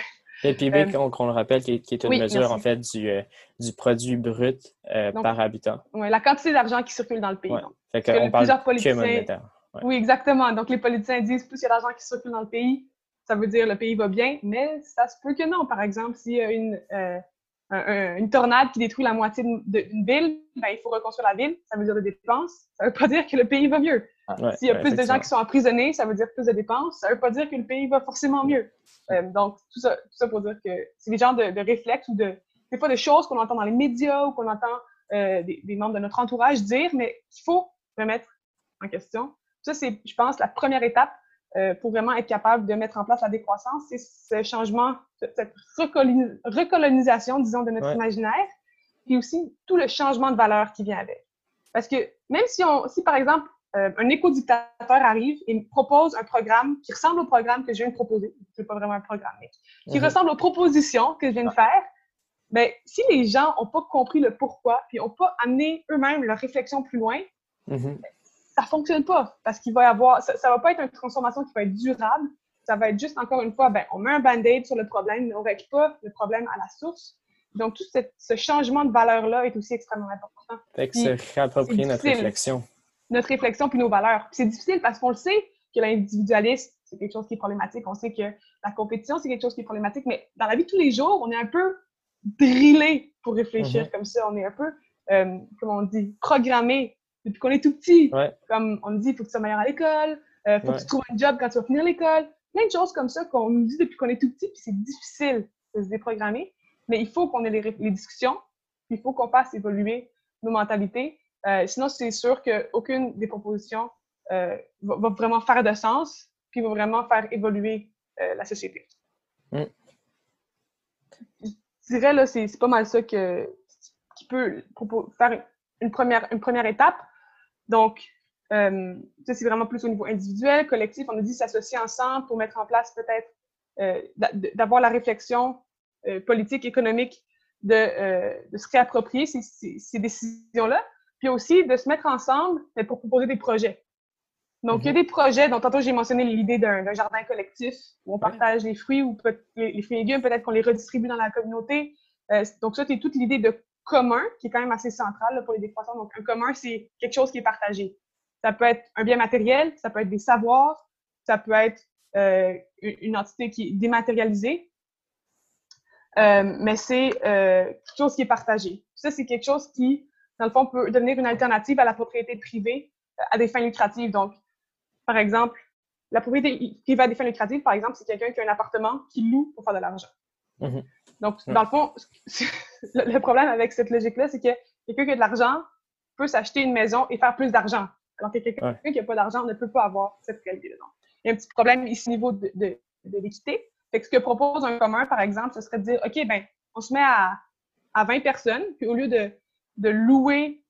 Le PIB, Euh, qu'on le rappelle, qui est, qui est une oui, mesure merci. en fait du, euh, du produit brut euh, Donc, par habitant. Ouais, la quantité d'argent qui circule dans le pays. Ouais. donc. Fait que qu'on parle plusieurs politiciens- monétaire. Ouais. Oui, exactement. Donc, les politiciens disent plus il y a d'argent qui circule dans le pays, ça veut dire le pays va bien, mais ça se peut que non. Par exemple, s'il y a une, euh, un- un- une tornade qui détruit la moitié d'une ville, ben, il faut reconstruire la ville, ça veut dire des dépenses. Ça veut pas dire que le pays va mieux. Ouais, S'il y a ouais, plus de gens qui sont emprisonnés, ça veut dire plus de dépenses. Ça veut pas dire que le pays va forcément mieux. Euh, donc, tout ça, tout ça pour dire que c'est des genres de, de réflexes ou de, des fois, de choses qu'on entend dans les médias ou qu'on entend euh, des, des membres de notre entourage dire, mais qu'il faut remettre en question. Ça, c'est, je pense, la première étape euh, pour vraiment être capable de mettre en place la décroissance, c'est ce changement, ce- cette recolonis- recolonisation, disons, de notre Ouais. imaginaire, puis aussi tout le changement de valeur qui vient avec. Parce que même si, on, si par exemple, euh, un éco-dictateur arrive et me propose un programme qui ressemble au programme que je viens de proposer, c'est pas vraiment un programme, mais qui Mhm. ressemble aux propositions que je viens de faire, ben, si les gens n'ont pas compris le pourquoi, puis n'ont pas amené eux-mêmes leur réflexion plus loin, Mhm. Ça fonctionne pas parce qu'il va y avoir, ça, ça va pas être une transformation qui va être durable. Ça va être juste encore une fois, ben, on met un band-aid sur le problème, mais on règle pas le problème à la source. Donc, tout ce changement de valeur-là est aussi extrêmement important. Fait que se réapproprier notre réflexion. Notre réflexion puis nos valeurs. Puis c'est difficile parce qu'on le sait que l'individualisme, c'est quelque chose qui est problématique. On sait que la compétition, c'est quelque chose qui est problématique. Mais dans la vie de tous les jours, on est un peu drillé pour réfléchir Mhm. comme ça. On est un peu, euh, comment on dit, programmé depuis qu'on est tout petit. Ouais. Comme on nous dit, il faut que tu sois meilleur à l'école, il faut Ouais. que tu trouves un job quand tu vas finir l'école. Plein de choses comme ça qu'on nous dit depuis qu'on est tout petit, puis c'est difficile de se déprogrammer. Mais il faut qu'on ait les, discussions, puis il faut qu'on fasse évoluer nos mentalités. Euh, sinon, c'est sûr qu'aucune des propositions euh, va, va, vraiment faire de sens, puis va vraiment faire évoluer euh, la société. Mm. Je dirais, là, c'est pas mal ça que, qui peut faire une première, une première étape. Donc, euh, ça, c'est vraiment plus au niveau individuel, collectif. On a dit s'associer ensemble pour mettre en place peut-être, euh, d'avoir la réflexion euh, politique, économique, de, de se réapproprier ces, ces, ces décisions-là, puis aussi de se mettre ensemble pour proposer des projets. Donc, il y a Mhm. des projets, dont tantôt j'ai mentionné l'idée d'un jardin collectif où on partage les fruits ou les, les fruits et légumes, peut-être qu'on les redistribue dans la communauté. Donc, ça, c'est toute l'idée de commun qui est quand même assez centrale là, pour les décroissants. Donc, un commun, c'est quelque chose qui est partagé. Ça peut être un bien matériel, ça peut être des savoirs, ça peut être euh, une une entité qui est dématérialisée. Euh, mais c'est euh, quelque chose qui est partagé. Ça, c'est quelque chose qui, dans le fond, peut devenir une alternative à la propriété privée euh, à des fins lucratives. Donc, par exemple, la propriété privée à des fins lucratives, par exemple, c'est quelqu'un qui a un appartement qui loue pour faire de l'argent. Mhm. Donc, dans le fond, le problème avec cette logique-là, c'est que quelqu'un qui a de l'argent peut s'acheter une maison et faire plus d'argent. Alors que quelqu'un Ouais. qui n'a pas d'argent ne peut pas avoir cette réalité-là. Il y a un petit problème ici au niveau de, de, de l'équité. Fait que ce que propose un commun, par exemple, ce serait de dire, OK, ben, on se met à, à 20 personnes, puis au lieu de, de louer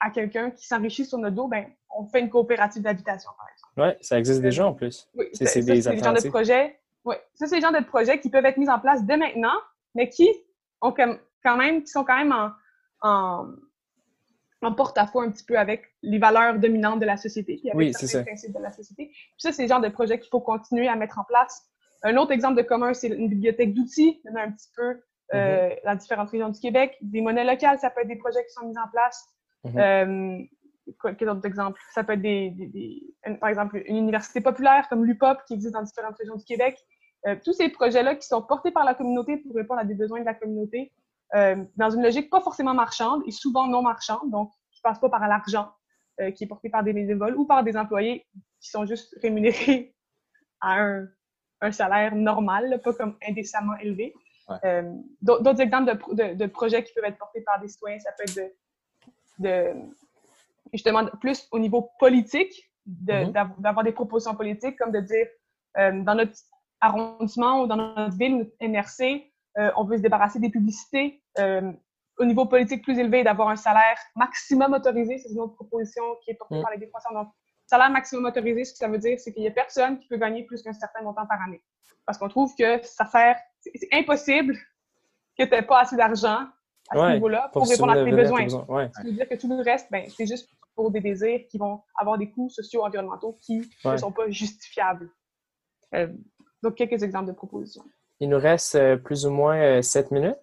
à quelqu'un qui s'enrichit sur notre dos, ben, on fait une coopérative d'habitation, par exemple. Ouais, ça existe déjà en plus. Oui, C'est- des genre de projets. Oui, ça, c'est le genre de projets qui peuvent être mis en place dès maintenant, mais qui ont comme- quand même, qui sont quand même en, en, en porte-à-faux un petit peu avec les valeurs dominantes de la société, puis avec Oui, c'est certains ça. principes de la société. Puis ça, c'est le genre de projet qu'il faut continuer à mettre en place. Un autre exemple de commun, c'est une bibliothèque d'outils. Il y en a un petit peu euh, Mm-hmm. dans différentes régions du Québec. Des monnaies locales, ça peut être des projets qui sont mis en place. Mhm. Euh, quoi- quel autre exemple? Ça peut être des, des- des- une- par exemple une université populaire comme l'UPOP qui existe dans différentes régions du Québec. Euh, tous ces projets-là qui sont portés par la communauté pour répondre à des besoins de la communauté euh, dans une logique pas forcément marchande et souvent non marchande, donc qui passe pas par l'argent euh, qui est porté par des bénévoles ou par des employés qui sont juste rémunérés à un, un salaire normal, pas comme indécemment élevé. Ouais. D'autres exemples de, pro- de- de projets qui peuvent être portés par des citoyens, ça peut être de, de justement plus au niveau politique, de- Mhm. d'av- d'avoir des propositions politiques, comme de dire euh, dans notre arrondissement ou dans notre ville, notre MRC, euh, on veut se débarrasser des publicités. euh, au niveau politique plus élevé, d'avoir un salaire maximum autorisé, c'est une autre proposition qui est portée Mhm. par les défenseurs. Donc, salaire maximum autorisé, ce que ça veut dire, c'est qu'il y a personne qui peut gagner plus qu'un certain montant par année. Parce qu'on trouve que ça sert, c'est impossible que tu n'aies pas assez d'argent à ce niveau-là pour, répondre à tes besoins. besoins. Ouais. Ça veut dire que tout le reste, ben, c'est juste pour des désirs qui vont avoir des coûts socio-environnementaux qui ne sont pas justifiables. Euh, quelques exemples de propositions. Il nous reste euh, plus ou moins euh, sept minutes.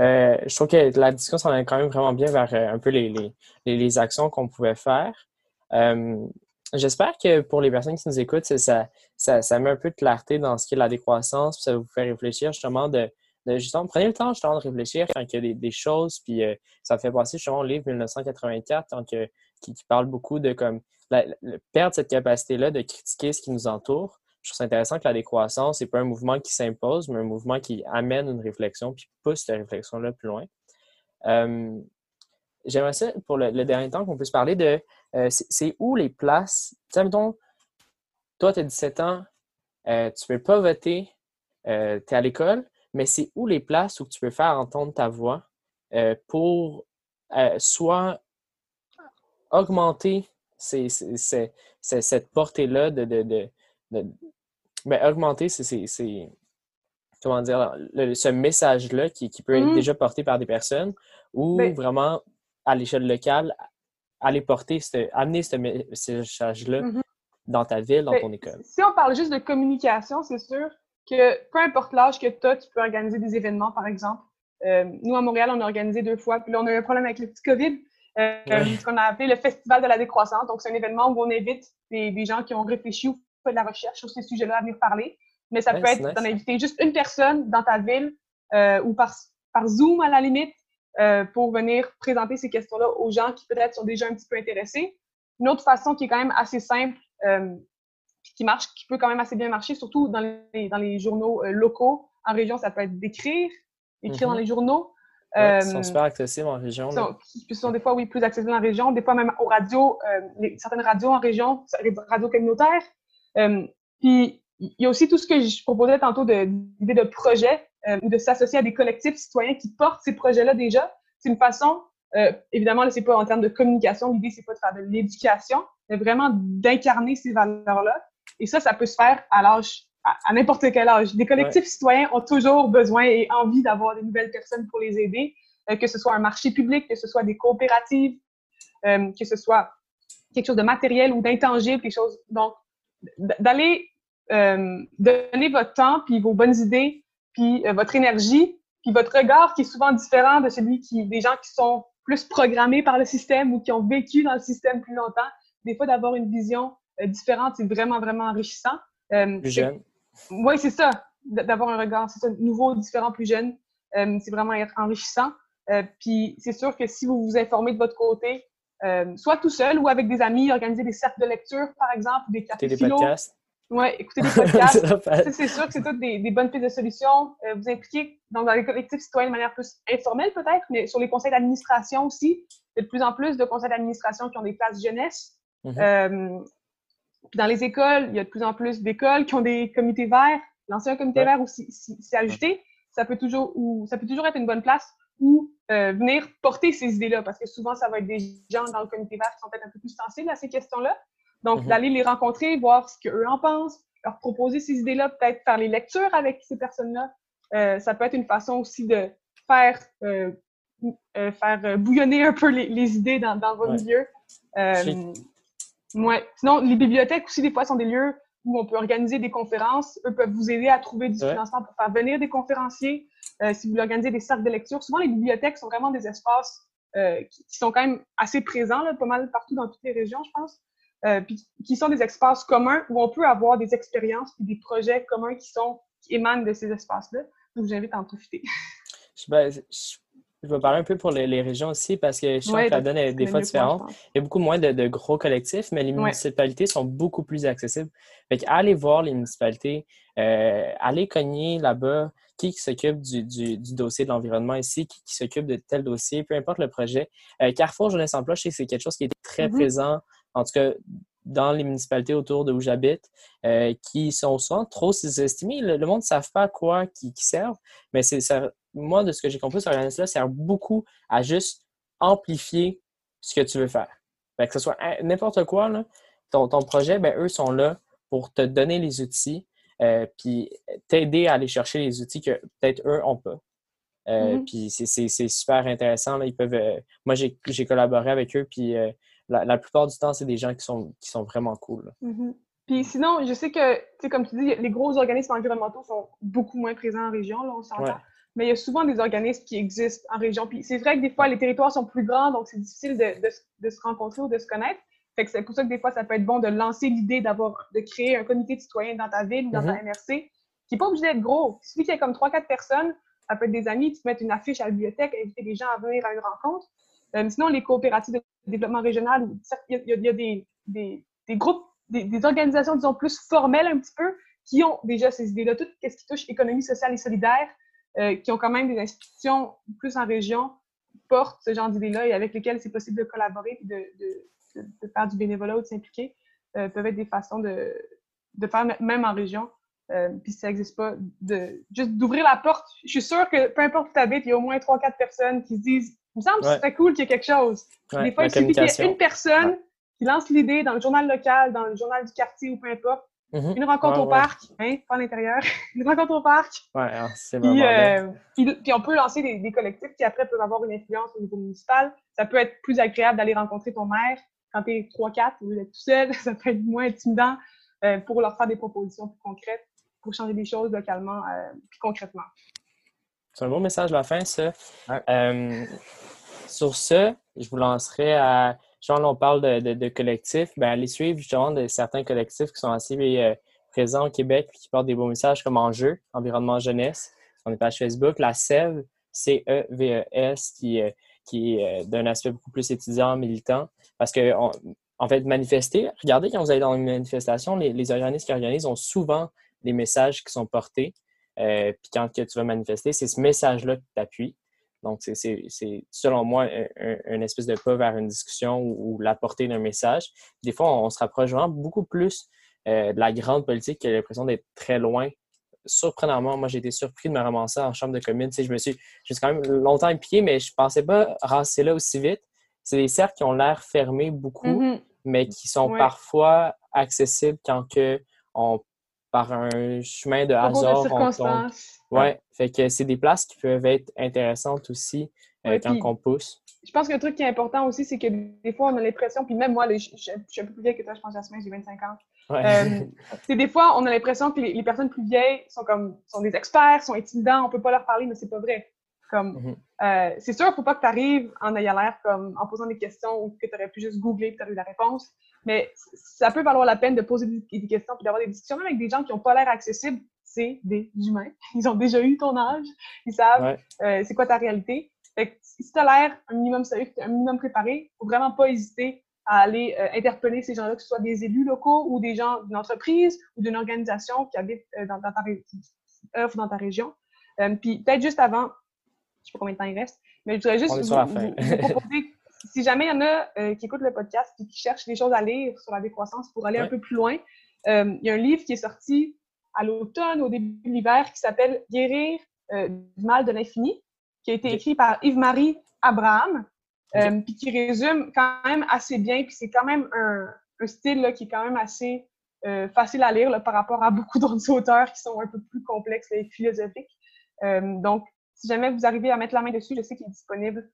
Euh, je trouve que la discussion s'en allait quand même vraiment bien vers un peu les, les, les, actions qu'on pouvait faire. J'espère que pour les personnes qui nous écoutent, ça, ça, ça, met un peu de clarté dans ce qui est la décroissance, puis ça vous fait réfléchir justement de, justement, prenez le temps justement de réfléchir quand il y a des, des choses, puis ça fait passer justement au livre 1984 donc, qui, qui parle beaucoup de comme la- perdre cette capacité-là de critiquer ce qui nous entoure. Je trouve ça intéressant que la décroissance, c'est pas un mouvement qui s'impose, mais un mouvement qui amène une réflexion puis pousse cette réflexion-là plus loin. Euh, J'aimerais ça, pour le, dernier temps, qu'on puisse parler de euh, c'est où les places? Tu sais, mettons, toi, tu as 17 ans, euh, tu peux pas voter, euh, tu es à l'école, mais c'est où les places où tu peux faire entendre ta voix pour soit augmenter cette portée-là de, de- ben, augmenter c'est- comment dire le- ce message-là qui, qui peut être Mhm. déjà porté par des personnes ou Ben- vraiment à l'échelle locale aller porter ce- amener ce me- ce message-là Mhm. dans ta ville, dans Ben, ton école? Si on parle juste de communication, c'est sûr que peu importe l'âge que tu as, tu peux organiser des événements, par exemple. Euh, nous, à Montréal, on a organisé deux fois, puis là, on a eu un problème avec le petit COVID. Euh, Ouais. Ce qu'on a appelé le Festival de la décroissance. Donc, c'est un événement où on invite des, des gens qui ont réfléchi ou de la recherche sur ces sujets-là à venir parler. Mais ça peut être nice. d'en inviter juste une personne dans ta ville euh, ou par, par Zoom à la limite euh, pour venir présenter ces questions-là aux gens qui peut-être sont déjà un petit peu intéressés. Une autre façon qui est quand même assez simple, euh, qui marche, qui peut quand même assez bien marcher, surtout dans les, dans les journaux locaux. En région, ça peut être d'écrire, écrire dans les journaux. Ouais, ils sont super accessibles en région. Ils sont, ils sont, des fois, oui, plus accessibles en région, des fois même aux radios, les, certaines radios en région, radios communautaires. Puis, il y a aussi tout ce que je proposais tantôt d'idées de, de projets ou de s'associer à des collectifs citoyens qui portent ces projets-là déjà. C'est une façon euh, évidemment, là, c'est pas en termes de communication. L'idée, c'est pas de faire de l'éducation, mais vraiment d'incarner ces valeurs-là. Et ça, ça peut se faire à l'âge, à, n'importe quel âge. Les collectifs citoyens ont toujours besoin et envie d'avoir des nouvelles personnes pour les aider, euh, que ce soit un marché public, que ce soit des coopératives, euh, que ce soit quelque chose de matériel ou d'intangible, quelque chose. Donc, d'aller donner votre temps, puis vos bonnes idées, puis votre énergie, puis votre regard qui est souvent différent de celui qui des gens qui sont plus programmés par le système ou qui ont vécu dans le système plus longtemps. Des fois, d'avoir une vision euh, différente, c'est vraiment, vraiment enrichissant. Euh, plus jeune. Oui, c'est ça. D'avoir un regard, c'est ça, nouveau, différent, plus jeune. Euh, c'est vraiment enrichissant. puis c'est sûr que si vous vous informez de votre côté, soit tout seul ou avec des amis, organiser des cercles de lecture, par exemple, des cafés des podcasts. Oui, écoutez des podcasts. c'est sûr que c'est toutes des, bonnes pistes de solutions. Euh, vous impliquez dans les collectifs citoyens de manière plus informelle peut-être, mais sur les conseils d'administration aussi. Il y a de plus en plus de conseils d'administration qui ont des places jeunesse. Mm-hmm. Euh, dans les écoles, il y a de plus en plus d'écoles qui ont des comités verts. L'ancien comité vert aussi s'est ajouté. Ça peut toujours ou ça peut toujours être une bonne place où euh, venir porter ces idées-là, parce que souvent, ça va être des gens dans le comité vert qui sont peut-être un peu plus sensibles à ces questions-là. Donc, mhm. d'aller les rencontrer, voir ce qu'eux en pensent, leur proposer ces idées-là, peut-être faire les lectures avec ces personnes-là. Euh, ça peut être une façon aussi de faire, euh, faire bouillonner un peu les, les idées dans, dans milieu. Ouais. Sinon, les bibliothèques aussi, des fois, sont des lieux où on peut organiser des conférences. Eux peuvent vous aider à trouver du financement pour faire venir des conférenciers. Si vous voulez organiser des cercles de lecture, souvent les bibliothèques sont vraiment des espaces qui, qui, sont quand même assez présents, là, pas mal partout dans toutes les régions, je pense. Euh, qui sont des espaces communs où on peut avoir des expériences et des projets communs qui sont qui émanent de ces espaces-là. Donc, j'invite à en profiter. Ben, je, vais parler un peu pour les, régions aussi parce que je sens que la donne est des fois différente. Il y a beaucoup moins de, gros collectifs, mais les municipalités sont beaucoup plus accessibles. Fait allez voir les municipalités, euh, allez cogner là-bas qui, s'occupe du, dossier de l'environnement ici, qui, s'occupe de tel dossier, peu importe le projet. Euh, Carrefour Jeunesse Emploi, je sais que c'est quelque chose qui est très mm-hmm. présent en tout cas dans les municipalités autour de où j'habite, euh, qui sont souvent trop sous-estimés. Le, monde ne savent pas à quoi qui, servent, mais c'est moi, de ce que j'ai compris, ce organisme-là sert beaucoup à juste amplifier ce que tu veux faire. que ce soit n'importe quoi, ton, projet, ben, eux sont là pour te donner les outils, euh, puis t'aider à aller chercher les outils que peut-être eux n'ont pas. Euh, mm-hmm. Puis c'est super intéressant. Là. Ils peuvent, moi, j'ai collaboré avec eux, puis la, plupart du temps, c'est des gens qui sont, qui sont vraiment cool. Mm-hmm. Puis sinon, je sais que, comme tu dis, les gros organismes environnementaux sont beaucoup moins présents en région, là, on s'entend. Mais il y a souvent des organismes qui existent en région. Puis c'est vrai que des fois, les territoires sont plus grands, donc c'est difficile de, de, se rencontrer ou de se connaître. Fait que c'est pour ça que des fois, ça peut être bon de lancer l'idée d'avoir, de créer un comité de citoyens dans ta ville ou dans ta MRC, mm-hmm. qui n'est pas obligé d'être gros. Il suffit qu'il y ait comme 3-4 personnes, ça peut être des amis, tu peux mettre une affiche à la bibliothèque, inviter les gens à venir à une rencontre. Euh, sinon, les coopératives de développement régional, il y a, des, des, des, groupes, des, des, organisations, disons, plus formelles un petit peu, qui ont déjà ces idées-là, tout ce qui touche économie sociale et solidaire, euh, qui ont quand même des institutions plus en région, portent ce genre d'idées-là et avec lesquelles c'est possible de collaborer et de, de, de, faire du bénévolat ou de s'impliquer, euh, peuvent être des façons de, de faire même en région. Euh, puis si ça n'existe pas, de, juste d'ouvrir la porte. Je suis sûre que peu importe où tu habites, il y a au moins trois, quatre personnes qui se disent il me semble que c'est cool qu'il y ait quelque chose. Des fois, il suffit qu'il y ait une personne qui lance l'idée dans le journal local, dans le journal du quartier ou peu importe. Mm-hmm. Une rencontre au parc, hein, pas à l'intérieur. une rencontre au parc. Ouais, hein, c'est vraiment euh, puis, puis, on peut lancer des, des, collectifs qui après peuvent avoir une influence au niveau municipal. Ça peut être plus agréable d'aller rencontrer ton maire quand tu es 3-4 ou d'être tout seul. Ça peut être moins intimidant euh, pour leur faire des propositions plus concrètes pour changer des choses localement euh, plus concrètement. C'est un bon message à la fin, ça. Euh, sur ce, je vous lancerai à. Genre, on parle de, de, collectifs. Ben, allez suivre justement de certains collectifs qui sont assez euh, présents au Québec et qui portent des beaux messages comme Enjeu, Environnement Jeunesse, sur les pages Facebook. La CEV, C-E-V-E-S, qui, euh, qui est d'un aspect beaucoup plus étudiant, militant. Parce que, en fait, manifester, regardez quand vous allez dans une manifestation, les, les organismes qui organisent ont souvent des messages qui sont portés. Euh, puis quand que tu vas manifester, c'est ce message-là qui t'appuie. Donc, c'est selon moi une espèce de pas vers une discussion ou, la portée d'un message. Des fois, on, se rapproche vraiment beaucoup plus euh, de la grande politique qui a l'impression d'être très loin. Surprenamment, moi, j'ai été surpris de me ramasser en chambre de commune. Tu sais, je me suis, je quand même longtemps impliqué, mais je pensais pas ramasser là aussi vite. C'est des cercles qui ont l'air fermés beaucoup, Mhm. mais qui sont Ouais. parfois accessibles quand que on, par un chemin de hasard, on tombe circonstances. Ouais, fait que c'est des places qui peuvent être intéressantes aussi euh, Ouais, quand puis- on pousse. Je pense que le truc qui est important aussi, c'est que des fois, on a l'impression, puis même moi, là, je, je- je suis un peu plus vieille que toi, je pense, Jasmin, j'ai 25 ans. Ouais. Euh, c'est des fois, on a l'impression que les, les personnes plus vieilles sont comme sont des experts, sont intimidants, on peut pas leur parler, mais c'est pas vrai. Comme, Mhm. euh, c'est sûr, faut pas que tu arrives en ayant l'air comme en posant des questions ou que tu aurais pu juste googler et tu eu la réponse. Mais ça peut valoir la peine de poser des, des questions puis d'avoir des discussions même avec des gens qui ont pas l'air accessibles. C'est des humains. Ils ont déjà eu ton âge. Ils savent Ouais. euh, c'est quoi ta réalité. Fait que si tu as l'air un minimum sérieux, un minimum préparé, faut vraiment pas hésiter à aller euh, interpeller ces gens-là, que ce soit des élus locaux ou des gens d'une entreprise ou d'une organisation qui habite euh, dans, dans ta ré- qui œuvre dans ta région. Euh, puis peut-être juste avant, je sais pas combien de temps il reste, mais je voudrais juste vous, vous- proposer, si jamais il y en a qui écoutent le podcast et qui cherchent des choses à lire sur la décroissance pour aller un peu plus loin, il y a un livre qui est sorti à l'automne, au début de l'hiver, qui s'appelle Guérir du mal de l'infini, qui a été écrit par Yves-Marie Abraham. Euh, puis qui résume quand même assez bien, puis c'est quand même un, un style là, qui est quand même assez euh, facile à lire là, par rapport à beaucoup d'autres auteurs qui sont un peu plus complexes et philosophiques. Euh, donc, si jamais vous arrivez à mettre la main dessus, je sais qu'il est disponible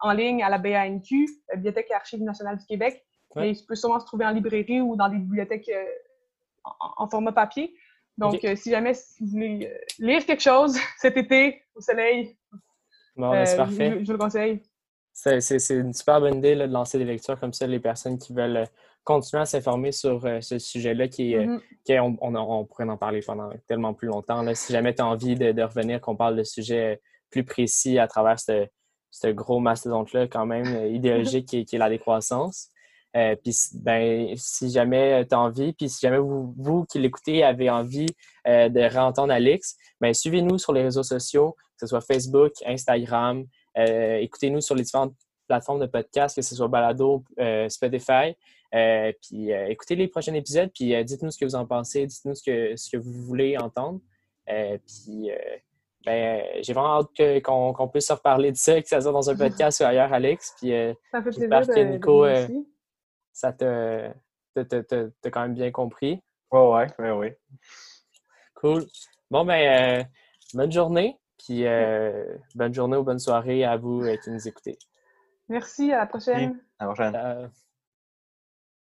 en ligne à la BANQ, Bibliothèque et Archives nationales du Québec, Ouais. mais il peut sûrement se trouver en librairie ou dans des bibliothèques en, en format papier. Donc, si jamais vous voulez lire quelque chose cet été au soleil, Bon, ben, parfait. je, je vous le conseille. C'est une super bonne idée là, de lancer des lectures comme ça, les personnes qui veulent euh, continuer à s'informer sur euh, ce sujet-là, qui, euh, Mhm. qui on, on- on pourrait en parler pendant tellement plus longtemps. là. Si jamais tu as envie de, de revenir, qu'on parle de sujets plus précis à travers ce, ce gros mastodonte-là, quand même, idéologique, qui, est- qui est la décroissance. Euh, puis, ben, si jamais tu as envie, puis si jamais vous, vous qui l'écoutez avez envie de réentendre Alix, ben, suivez-nous sur les réseaux sociaux, que ce soit Facebook, Instagram, écoutez-nous sur les différentes plateformes de podcast, que ce soit Balado, euh, Spotify. Euh, puis euh, écoutez les prochains épisodes, puis euh, dites-nous ce que vous en pensez, dites-nous ce que, ce que vous voulez entendre. Euh, puis euh, ben, j'ai vraiment hâte que- qu'on qu'on puisse se reparler de ça, que ça soit dans un podcast ou ailleurs, Alex. Puis euh, Ça fait plaisir que de, de Nico, euh, ça te te- te- te- t'as quand même bien compris. Ouais, ouais, ouais, ouais. Cool. Bon, ben, euh, bonne journée. Puis euh, bonne journée ou bonne soirée à vous euh, qui nous écoutez. Merci, à la prochaine. À la prochaine. Euh,